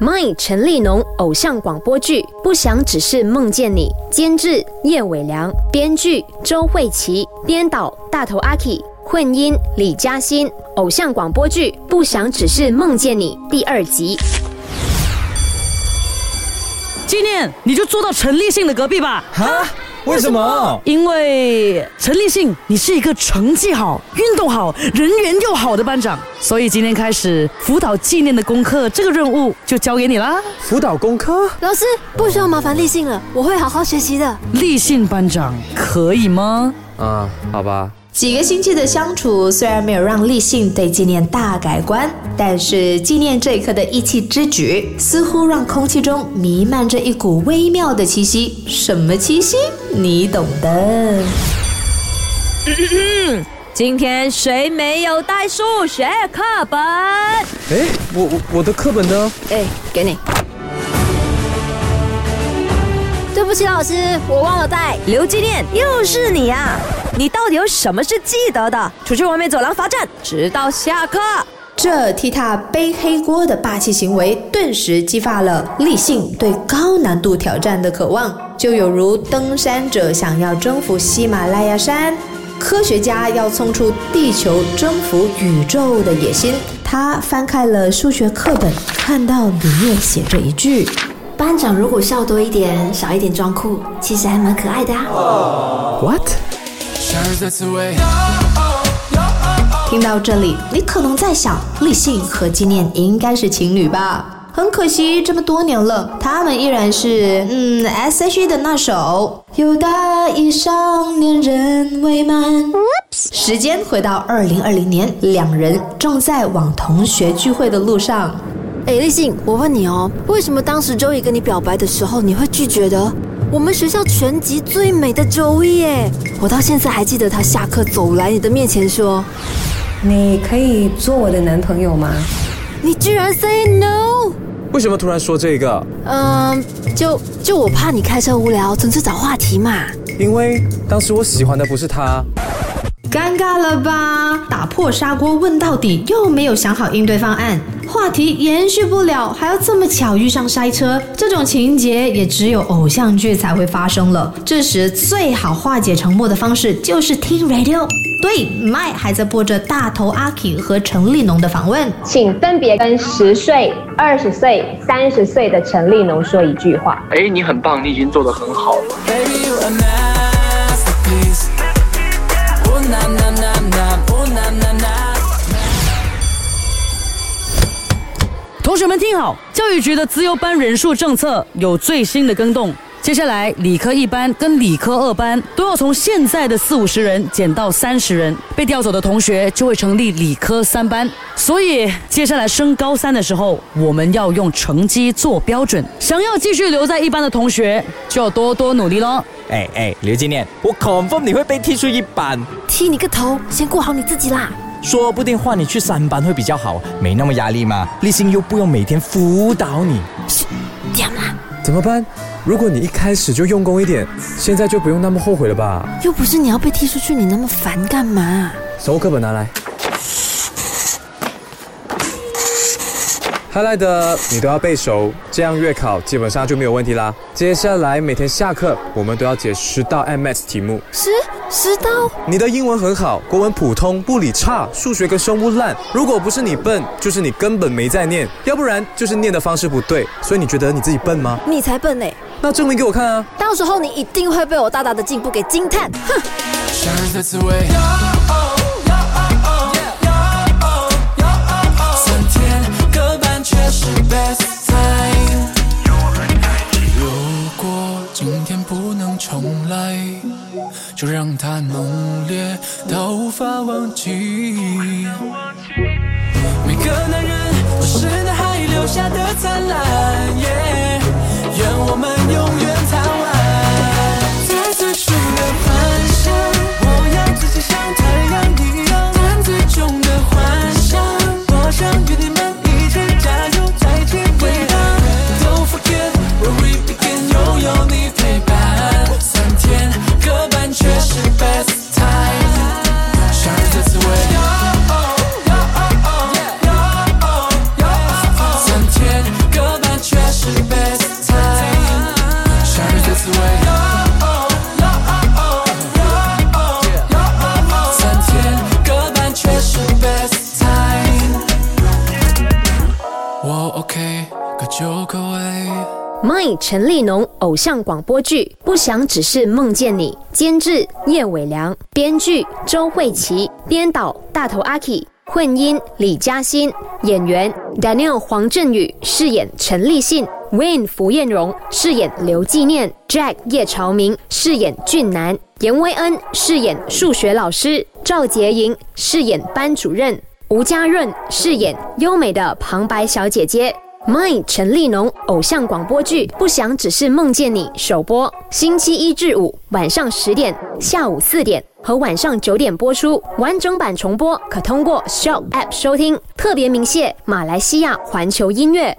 My 陈立农偶像广播剧《不想只是梦见你》，监制叶伟良，编剧周慧琪，编导大头阿 K，混音李嘉欣。偶像广播剧《不想只是梦见你》第二集。纪念，你就坐到陈立信的隔壁吧。哈？为什么？因为陈立信，你是一个成绩好、运动好、人缘又好的班长，所以今天开始辅导纪念的功课，这个任务就交给你啦。辅导功课？老师不需要麻烦立信了，我会好好学习的。立信班长可以吗？啊，好吧。几个星期的相处，虽然没有让立信对纪念大改观，但是纪念这一刻的一气之举，似乎让空气中弥漫着一股微妙的气息。什么气息？你懂的。今天谁没有带数学课本？哎，我我我的课本呢？哎，给你。对不起，老师，我忘了带。刘纪念，又是你呀！你到底有什么是记得的？出去外面走廊罚站，直到下课。这替他背黑锅的霸气行为，顿时激发了立信对高难度挑战的渴望，就有如登山者想要征服喜马拉雅山，科学家要冲出地球征服宇宙的野心。他翻开了数学课本，看到里面写着一句。班长如果笑多一点，少一点装酷，其实还蛮可爱的啊。What？听到这里，你可能在想，立信和纪念应该是情侣吧？很可惜，这么多年了，他们依然是嗯 S.H.E 的那首《有大一上恋人未满》。时间回到二零二零年，两人正在往同学聚会的路上。哎，立信，我问你哦，为什么当时周易跟你表白的时候你会拒绝的？我们学校全级最美的周易耶！我到现在还记得他下课走来你的面前说：“你可以做我的男朋友吗？”你居然 say no！为什么突然说这个？嗯，就就我怕你开车无聊，纯粹找话题嘛。因为当时我喜欢的不是他。尴尬了吧？打破砂锅问到底，又没有想好应对方案，话题延续不了，还要这么巧遇上塞车，这种情节也只有偶像剧才会发生了。这时最好化解沉默的方式就是听 radio。对麦还在播着大头阿 K 和陈立农的访问，请分别跟十岁、二十岁、三十岁的陈立农说一句话。哎，你很棒，你已经做得很好了。同学们听好，教育局的资优班人数政策有最新的更动。接下来，理科一班跟理科二班都要从现在的四五十人减到三十人，被调走的同学就会成立理科三班。所以，接下来升高三的时候，我们要用成绩做标准。想要继续留在一班的同学，就要多多努力喽。哎哎，刘纪念，我 confirm 你会被踢出一班。踢你个头！先顾好你自己啦。说不定换你去三班会比较好，没那么压力嘛。立新又不用每天辅导你。这样啦。怎么办？如果你一开始就用功一点，现在就不用那么后悔了吧？又不是你要被踢出去，你那么烦干嘛？手课本拿来。他来的你都要背熟，这样月考基本上就没有问题啦。接下来每天下课，我们都要解十道 MS 题目。十十道？你的英文很好，国文普通，物理差，数学跟生物烂。如果不是你笨，就是你根本没在念，要不然就是念的方式不对。所以你觉得你自己笨吗？你才笨嘞！那证明给我看啊！到时候你一定会被我大大的进步给惊叹。哼！来就让它浓烈到无法忘记。每个男人都是大海留下的灿烂，愿 My 陈立农偶像广播剧《不想只是梦见你》，监制叶伟良，编剧周慧琪，编导大头阿 K，混音李嘉欣，演员 Daniel 黄振宇饰演陈立信，Wayne 福彦荣饰演刘纪念，Jack 叶朝明饰演俊男，严威恩饰演数学老师，赵洁莹饰演班主任，吴家润饰演优美的旁白小姐姐。My 陈立农偶像广播剧《不想只是梦见你》首播，星期一至五晚上十点、下午四点和晚上九点播出。完整版重播可通过 s h o p App 收听。特别鸣谢马来西亚环球音乐。